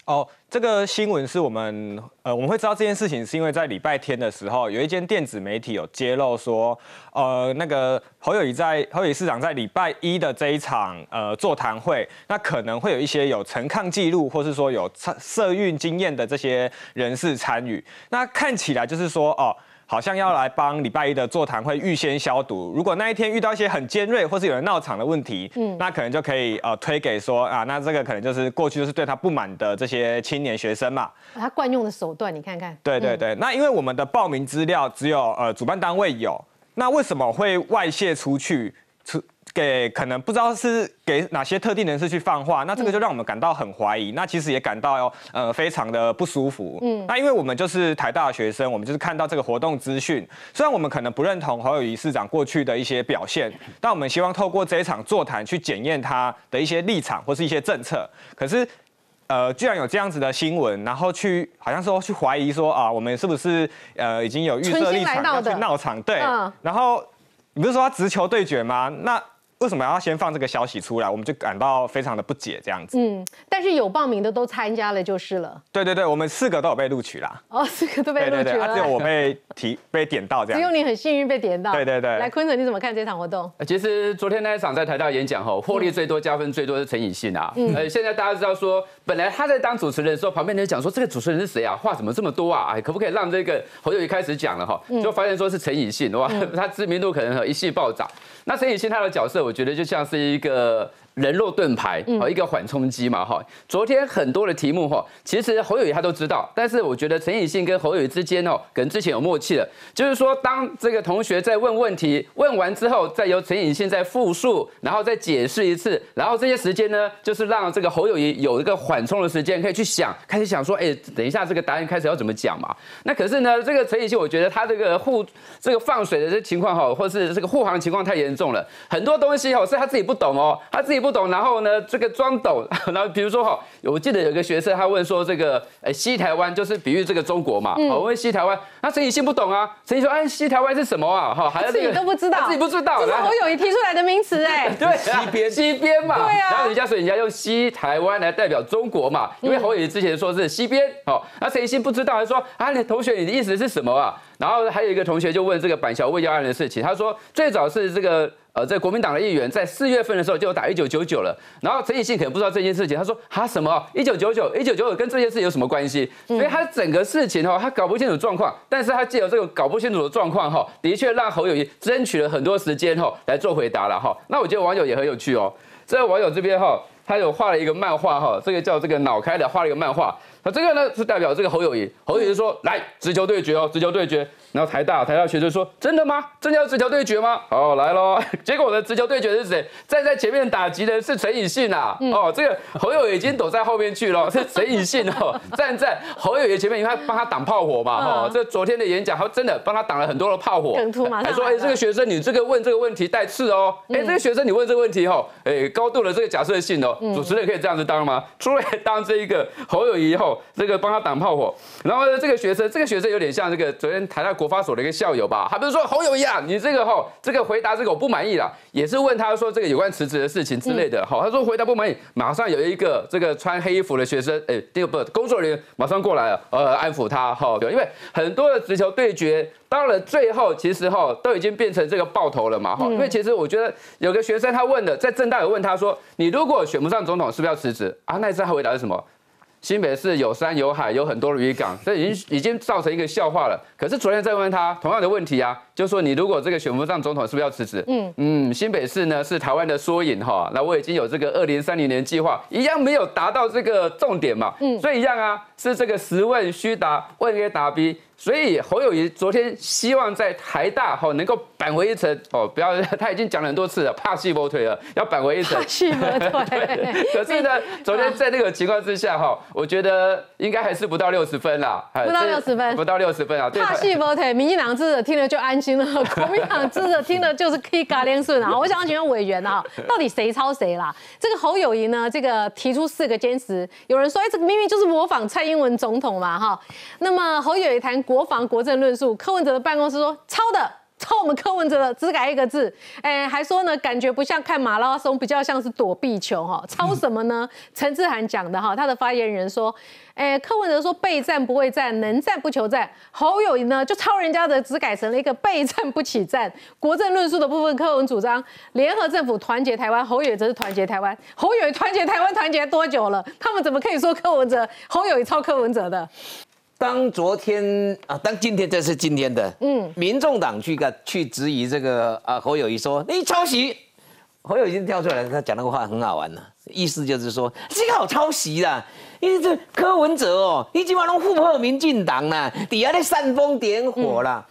哦，这个新闻是我们呃，我们会知道这件事情是因为在礼拜天的时候，有一间电子媒体有揭露说，呃，那个侯友谊在侯友谊市长在礼拜一的这一场呃座谈会，那可能会有一些有陈抗记录，或是说有涉孕经验的这些人士参与。那看起来就是说，哦。好像要来帮礼拜一的座谈会预先消毒。如果那一天遇到一些很尖锐或是有人闹场的问题，嗯，那可能就可以呃推给说啊，那这个可能就是过去就是对他不满的这些青年学生嘛。他惯用的手段，你看看。对对对，那因为我们的报名资料只有呃主办单位有，那为什么会外泄出去？出给可能不知道是给哪些特定人士去放话，那这个就让我们感到很怀疑，那其实也感到呃非常的不舒服。嗯，那因为我们就是台大的学生，我们就是看到这个活动资讯，虽然我们可能不认同侯友谊市长过去的一些表现，但我们希望透过这一场座谈去检验他的一些立场或是一些政策。可是，呃，居然有这样子的新闻，然后去好像说去怀疑说啊，我们是不是呃已经有预设立场要去闹场？对，然后你不是说他直球对决吗？那为什么要先放这个消息出来？我们就感到非常的不解，这样子。嗯，但是有报名的都参加了就是了。对对对，我们四个都有被录取啦。哦，四个都被录取了，只有我被提 被点到这样。只有你很幸运被点到。对对对。来，坤城你怎么看这场活动？其实昨天那一场在台大演讲后，获利最多、加分最多是陈以信啊。嗯。呃，现在大家知道说，本来他在当主持人的时候，旁边人讲说这个主持人是谁啊？话怎么这么多啊？哎，可不可以让这个侯友谊开始讲了哈？就发现说是陈以信哇，他知名度可能一系暴涨。那陈以信他的角色，我觉得就像是一个。人肉盾牌，好一个缓冲机嘛，哈。昨天很多的题目，哈，其实侯友谊他都知道，但是我觉得陈以信跟侯友谊之间，哦，可能之前有默契了，就是说，当这个同学在问问题，问完之后，再由陈以信再复述，然后再解释一次，然后这些时间呢，就是让这个侯友谊有一个缓冲的时间，可以去想，开始想说，哎，等一下这个答案开始要怎么讲嘛。那可是呢，这个陈以信，我觉得他这个护这个放水的这情况，哈，或是这个护航情况太严重了，很多东西，哦，是他自己不懂哦，他自己。不懂，然后呢？这个装懂，然后比如说哈，我记得有一个学生他问说，这个呃西台湾就是比喻这个中国嘛？我问西台湾，那陈以信不懂啊？陈以信说，哎，西台湾是什么啊？哈，自己都不知道，自己不知道，这是侯友谊提出来的名词哎。对，西边，西边嘛。对啊。然后人家说人家用西台湾来代表中国嘛，因为侯友谊之前说是西边，哦，那陈以信不知道，还说啊，你同学你的意思是什么啊？然后还有一个同学就问这个板桥未要案的事情，他说最早是这个。呃，在国民党的议员在四月份的时候就打一九九九了，然后陈以信可能不知道这件事情，他说他什么一九九九一九九九跟这件事有什么关系？所以他整个事情哈，他搞不清楚状况，但是他借由这个搞不清楚的状况哈，的确让侯友谊争取了很多时间哈来做回答了哈。那我觉得网友也很有趣哦，这个网友这边哈，他有画了一个漫画哈，这个叫这个脑开的画了一个漫画，那这个呢是代表这个侯友谊，侯友谊说来直球对决哦，直球对决。然后台大台大学生说：“真的吗？真的要直球对决吗？”好，来喽！结果呢，直球对决是谁？站在前面打击的是陈以信啊！哦，这个侯友已经躲在后面去了，是陈以信哦，站在侯友宜前面，因为他帮他挡炮火嘛！哦，这昨天的演讲，他真的帮他挡了很多的炮火。还说：“哎，这个学生你这个问这个问题带刺哦！哎，这个学生你问这个问题哦，哎，高度的这个假设性哦，主持人可以这样子当吗？出来当这一个侯友宜后，这个帮他挡炮火。然后呢，这个学生，这个学生有点像这个昨天台大国发所的一个校友。”吧，他不是说侯友谊啊，你这个哈，这个回答这个我不满意了，也是问他说这个有关辞职的事情之类的，好，他说回答不满意，马上有一个这个穿黑衣服的学生，哎，这个不工作人员马上过来了，呃，安抚他，哈，因为很多的直球对决，到了最后其实哈都已经变成这个爆头了嘛，哈，因为其实我觉得有个学生他问的，在正大有问他说，你如果选不上总统，是不是要辞职啊？那一次他回答是什么？新北市有山有海，有很多渔港，这已经已经造成一个笑话了。可是昨天再问他同样的问题啊，就说你如果这个选不上总统，是不是要辞职？嗯嗯，新北市呢是台湾的缩影哈，那我已经有这个二零三零年计划，一样没有达到这个重点嘛，嗯，所以一样啊，是这个实问虚答，问 A 答 B。所以侯友谊昨天希望在台大哈能够扳回一城哦，不要 他已经讲了很多次了，怕细胞腿了，要扳回一城。怕戏波腿。可是呢，昨天在那个情况之下哈，我觉得应该还是不到六十分啦。不到六十分。不到六十分啊。怕细胞腿，民进党支持听了就安心了，国民党支持听了就是可以嘎连顺啊。我想要请问委员啊，到底谁抄谁啦？这个侯友谊呢，这个提出四个坚持，有人说哎，这个明明就是模仿蔡英文总统嘛哈。那么侯友谊谈。国防国政论述，柯文哲的办公室说抄的，抄我们柯文哲的，只改一个字，哎，还说呢，感觉不像看马拉松，比较像是躲避球哈，抄什么呢？陈志涵讲的哈，他的发言人说，哎，柯文哲说备战不会战，能战不求战，侯友谊呢就抄人家的，只改成了一个备战不起战。国政论述的部分，柯文主张联合政府团结台湾，侯友谊则是团结台湾，侯友谊团结台湾团结多久了？他们怎么可以说柯文哲侯友谊抄柯文哲的？当昨天啊，当今天这是今天的，嗯，民众党去个去质疑这个啊侯友谊说你抄袭，侯友谊跳出来，他讲那个话很好玩呢，意思就是说这个好抄袭啦，因为这柯文哲哦，你今晚都附和民进党啦，底下在煽风点火啦，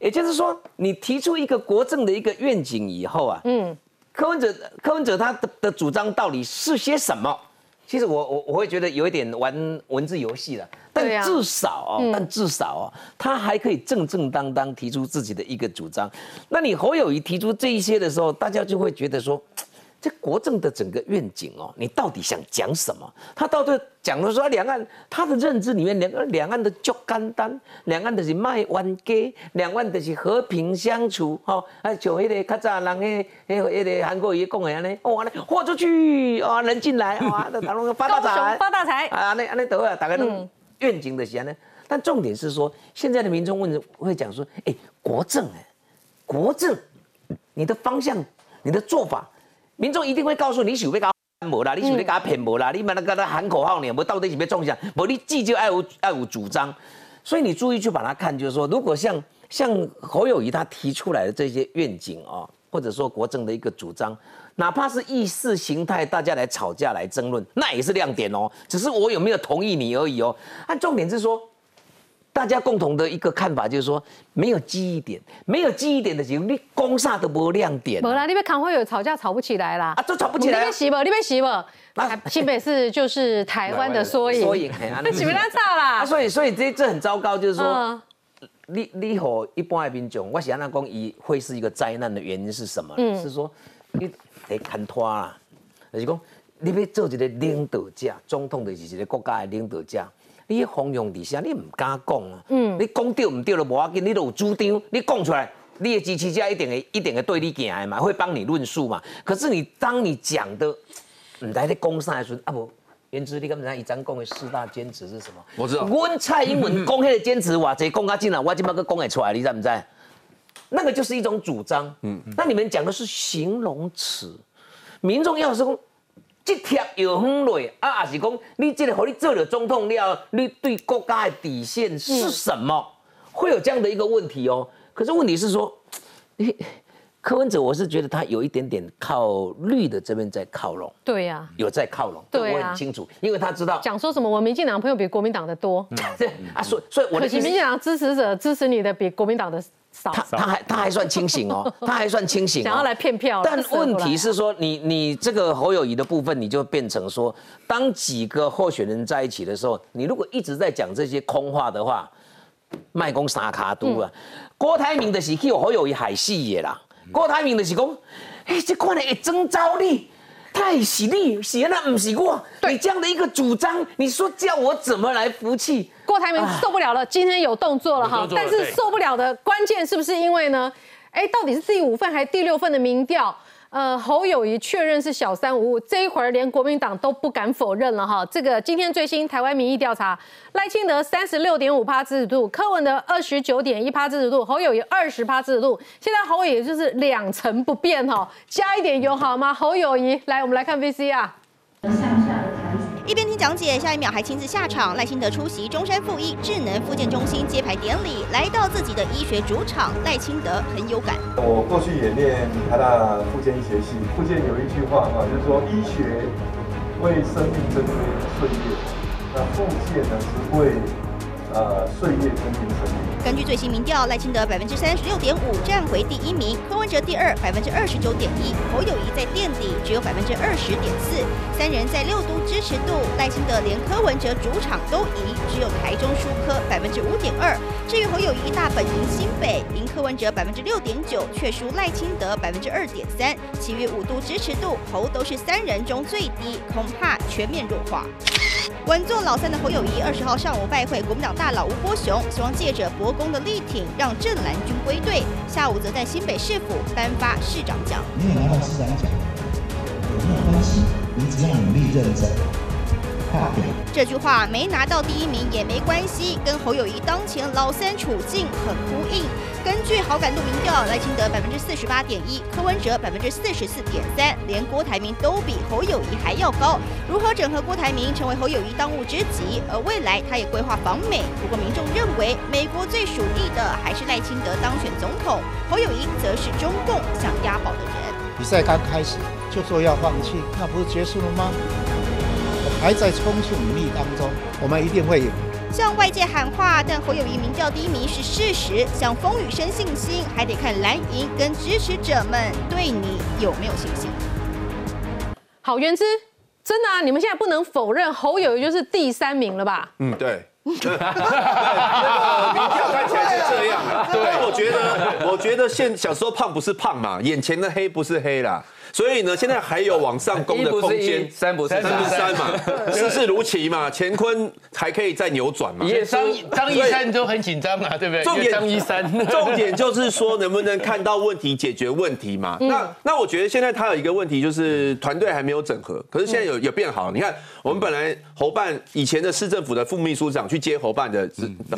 也就是说你提出一个国政的一个愿景以后啊，嗯，柯文哲柯文哲他的的主张到底是些什么？其实我我我会觉得有一点玩文字游戏了，但至少哦，但至少哦，他还可以正正当当提出自己的一个主张。那你侯友谊提出这一些的时候，大家就会觉得说。这国政的整个愿景哦，你到底想讲什么？他到底讲的说两岸，他的认知里面两个两岸的就简单，两岸的是卖冤家，两岸的是和平相处，哈，啊，像迄个较早人迄迄迄个韩国瑜讲的安尼，哦，安尼豁出去，哦，人进来，哇，那大陆发大财，发大财，啊，安尼安尼得啊，大概都愿景的是安尼。但重点是说，现在的民众问会讲说，哎，国政哎，国政，你的方向，你的做法。民众一定会告诉你，想要搞无啦，你想要搞骗无啦，你们那个喊口号呢，无到底是要中啥？无你自就爱有爱有主张，所以你注意去把它看，就是说，如果像像侯友谊他提出来的这些愿景哦，或者说国政的一个主张，哪怕是意识形态，大家来吵架来争论，那也是亮点哦。只是我有没有同意你而已哦。按重点是说。大家共同的一个看法就是说，没有记忆点，没有记忆点的时候，你攻煞都无亮点。没啦，你被康会有吵架吵不起来啦。啊，都吵不起来。你被洗不？你被洗不？那新北市就是台湾的缩影。缩影，那岂 不拉差啦。啊，所以所以这这很糟糕，就是说，你你和一般的民众，我想那讲，一会是一个灾难的原因是什么？嗯，是说你得看拖啦，就是讲你要做一个领导者，总统就是一个国家的领导者。你弘扬底下，你唔敢讲啊！嗯，你讲对唔对都无要紧，你都有主张，你讲出来，你的支持者一定会一定会对你行的嘛，会帮你论述嘛。可是你当你讲的唔在咧讲啥时阵，啊无原之，你敢知道一张讲的四大坚持是什么？我知道。阮蔡英文讲迄个坚持，哇，这讲啊进来，我今麦个讲会出来，你知不知？那个就是一种主张。嗯。那你们讲的是形容词，民众要是讲。这贴又很累啊，也是讲你这个和你做了总统了，你对国家的底线是什么？会有这样的一个问题哦。可是问题是说，柯文哲，我是觉得他有一点点靠绿的这边在靠拢。对呀，有在靠拢，对我很清楚，因为他知道讲说什么，我民进党朋友比国民党的多。对 啊，所以所以我的民进党支持者支持你的比国民党的。他他还他还算清醒哦，他还算清醒，想要来骗票。但问题是说，你你这个侯友谊的部分，你就变成说，当几个候选人在一起的时候，你如果一直在讲这些空话的话，卖公沙卡都了。郭台铭的是去侯友谊海戏也啦，郭台铭的是讲，哎，这款的会征召你。太犀利，喜那不喜过。你这样的一个主张，你说叫我怎么来服气？郭台铭受不了了，今天有动作了哈，但是受不了的关键是不是因为呢？哎，到底是第五份还是第六份的民调？呃，侯友谊确认是小三无误，这一会儿连国民党都不敢否认了哈。这个今天最新台湾民意调查，赖清德三十六点五趴支持度，柯文的二十九点一趴支持度，侯友谊二十趴支持度，现在侯友谊就是两成不变哈，加一点油好吗？侯友谊，来我们来看 VC 啊。一边听讲解，下一秒还亲自下场。赖清德出席中山附一智能复健中心揭牌典礼，来到自己的医学主场，赖清德很有感。我过去也念台大复健医学系，复健有一句话哈，就是说医学为生命增添岁月，那复健呢是为呃岁月增添生命。根据最新民调，赖清德百分之三十六点五占回第一名，柯文哲第二百分之二十九点一，侯友谊在垫底只有百分之二十点四。三人在六都支持度，赖清德连柯文哲主场都赢，只有台中输柯百分之五点二。至于侯友谊大本营新北，赢柯文哲百分之六点九，却输赖清德百分之二点三。其余五都支持度，侯都是三人中最低，恐怕全面弱化。稳坐老三的侯友谊，二十号上午拜会国民党大佬吴波雄，希望借着国公的力挺，让正蓝军归队。下午则在新北市府颁发市长奖。你有拿到市长奖，有没有关系？你只要努力认真。这句话没拿到第一名也没关系，跟侯友谊当前老三处境很呼应。根据好感度民调，赖清德百分之四十八点一，柯文哲百分之四十四点三，连郭台铭都比侯友谊还要高。如何整合郭台铭成为侯友谊当务之急？而未来他也规划访美。不过民众认为，美国最属意的还是赖清德当选总统，侯友谊则是中共想押宝的人。比赛刚开始就说要放弃，那不是结束了吗？还在冲刺努力当中，我们一定会赢。向外界喊话，但侯友谊民调低迷是事实。想风雨生信心，还得看蓝营跟支持者们对你有没有信心。好，原之，真的啊！你们现在不能否认侯友谊就是第三名了吧？嗯，对。对，那个民调看起来是这样的。对，我觉得，我觉得现小时候胖不是胖嘛，眼前的黑不是黑啦。所以呢，现在还有往上攻的空间，三不是三不三嘛，事事如棋嘛，乾坤还可以再扭转嘛。张张一山都很紧张嘛，对不对？重点张一山，重点就是说能不能看到问题，解决问题嘛。那那我觉得现在他有一个问题就是团队还没有整合，可是现在有有变好。你看我们本来侯办以前的市政府的副秘书长去接侯办的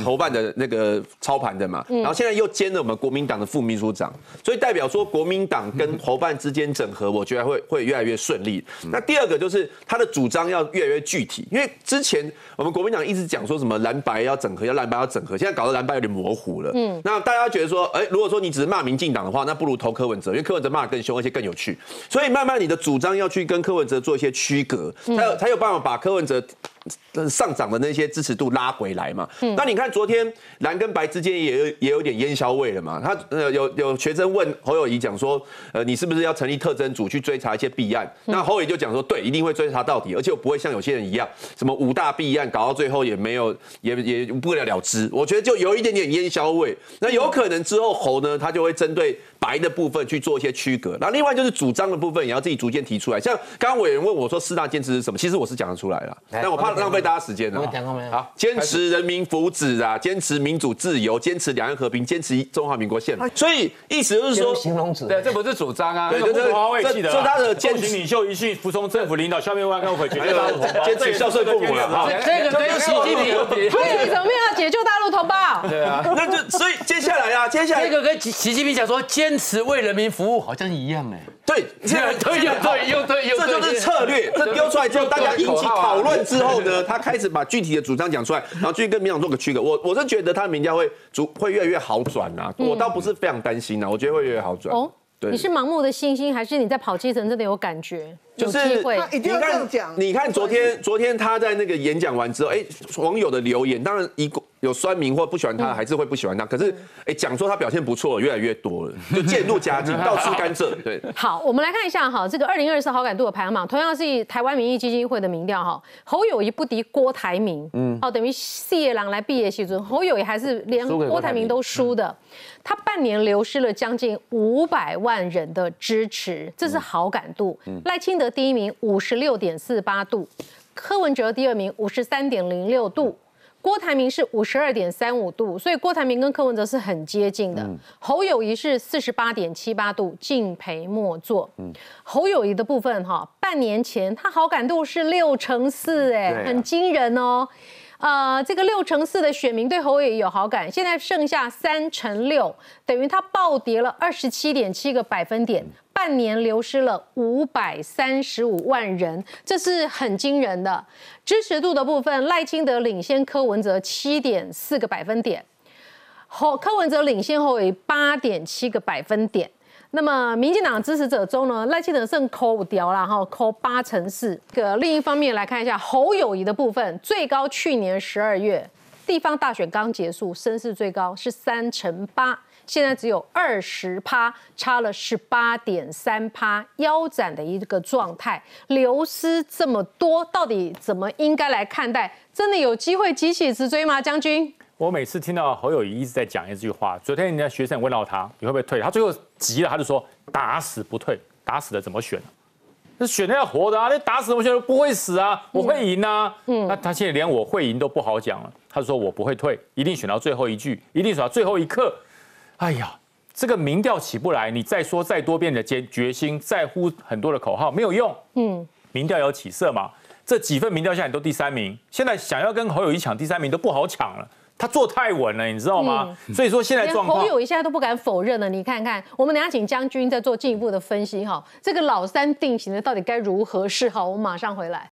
侯办的那个操盘的嘛，然后现在又兼了我们国民党的副秘书长，所以代表说国民党跟侯办之间整合。我觉得会会越来越顺利。那第二个就是他的主张要越来越具体，因为之前我们国民党一直讲说什么蓝白要整合，要蓝白要整合，现在搞得蓝白有点模糊了。嗯，那大家觉得说，哎，如果说你只是骂民进党的话，那不如投柯文哲，因为柯文哲骂得更凶，而且更有趣。所以慢慢你的主张要去跟柯文哲做一些区隔，才有才有办法把柯文哲。上涨的那些支持度拉回来嘛？嗯那你看昨天蓝跟白之间也有也有点烟消味了嘛？他呃有有学生问侯友谊讲说，呃你是不是要成立特征组去追查一些弊案？那侯友谊就讲说，对，一定会追查到底，而且我不会像有些人一样，什么五大弊案搞到最后也没有也也不了了之。我觉得就有一点点烟消味。那有可能之后侯呢，他就会针对白的部分去做一些区隔。那另外就是主张的部分也要自己逐渐提出来。像刚刚委员问我说四大坚持是什么？其实我是讲得出来了，但我怕。浪费大家时间了。好，坚持人民福祉啊，坚持民主自由，坚持两岸和平，坚持中华民国宪法。所以意思就是说，形容词，对，这不是主张啊，对，这是华为记得，这他的坚持领袖一训，服从政府领导，消灭外干回绝对大陆同胞，坚持孝顺父母了。这个跟习近平，所以你怎么没有解救大陆同胞？对啊，那就所以接下来啊，接下来这个跟习近平讲说坚持为人民服务，好像一样哎。对，对对又对又对又这就是策略。这丢出来之后，大家引起讨论之后呢，他开始把具体的主张讲出来，然后继续跟民党做个区隔。我我是觉得他的民调会主会越来越好转啊，我倒不是非常担心啊，我觉得会越来越好转。你是盲目的信心，还是你在跑基层真的有感觉？就是一定要这样讲。你看昨天昨天他在那个演讲完之后，哎，网友的留言，当然一共。有酸民或不喜欢他，还是会不喜欢他。可是，哎，讲说他表现不错，越来越多了，就渐入佳境，到处甘蔗。对，好，我们来看一下哈，这个二零二四好感度的排行榜，同样是以台湾民意基金会的民调哈，侯友谊不敌郭台铭，嗯，哦，等于四叶狼来毕业戏尊，侯友谊还是连郭台铭都输的，他半年流失了将近五百万人的支持，这是好感度。赖清德第一名五十六点四八度，柯文哲第二名五十三点零六度。郭台铭是五十二点三五度，所以郭台铭跟柯文哲是很接近的。侯友谊是四十八点七八度，敬陪末座。侯友谊的部分哈，半年前他好感度是六成四，哎，很惊人哦。呃，这个六成四的选民对侯伟有好感，现在剩下三成六，等于他暴跌了二十七点七个百分点。半年流失了五百三十五万人，这是很惊人的。支持度的部分，赖清德领先柯文哲七点四个百分点，侯柯文哲领先侯伟八点七个百分点。那么民进党支持者中呢，赖清德剩扣五掉了哈，扣八成四。个另一方面来看一下侯友谊的部分，最高去年十二月地方大选刚结束，声势最高是三成八。现在只有二十趴，差了十八点三趴，腰斩的一个状态，流失这么多，到底怎么应该来看待？真的有机会急起直追吗？将军，我每次听到侯友谊一直在讲一句话，昨天人家学生问到他，你会不会退？他最后急了，他就说打死不退，打死的怎么选？那选的要活的啊，那打死我选不会死啊，我会赢啊。嗯，那他现在连我会赢都不好讲了，他说我不会退，一定选到最后一句，一定选到最后一刻。哎呀，这个民调起不来，你再说再多遍的决决心，再呼很多的口号没有用。嗯，民调有起色嘛？这几份民调下来都第三名，现在想要跟侯友谊抢第三名都不好抢了，他做太稳了，你知道吗？所以说现在状况，侯友谊现在都不敢否认了。你看看，我们等下请将军再做进一步的分析哈，这个老三定型的到底该如何是好？我们马上回来。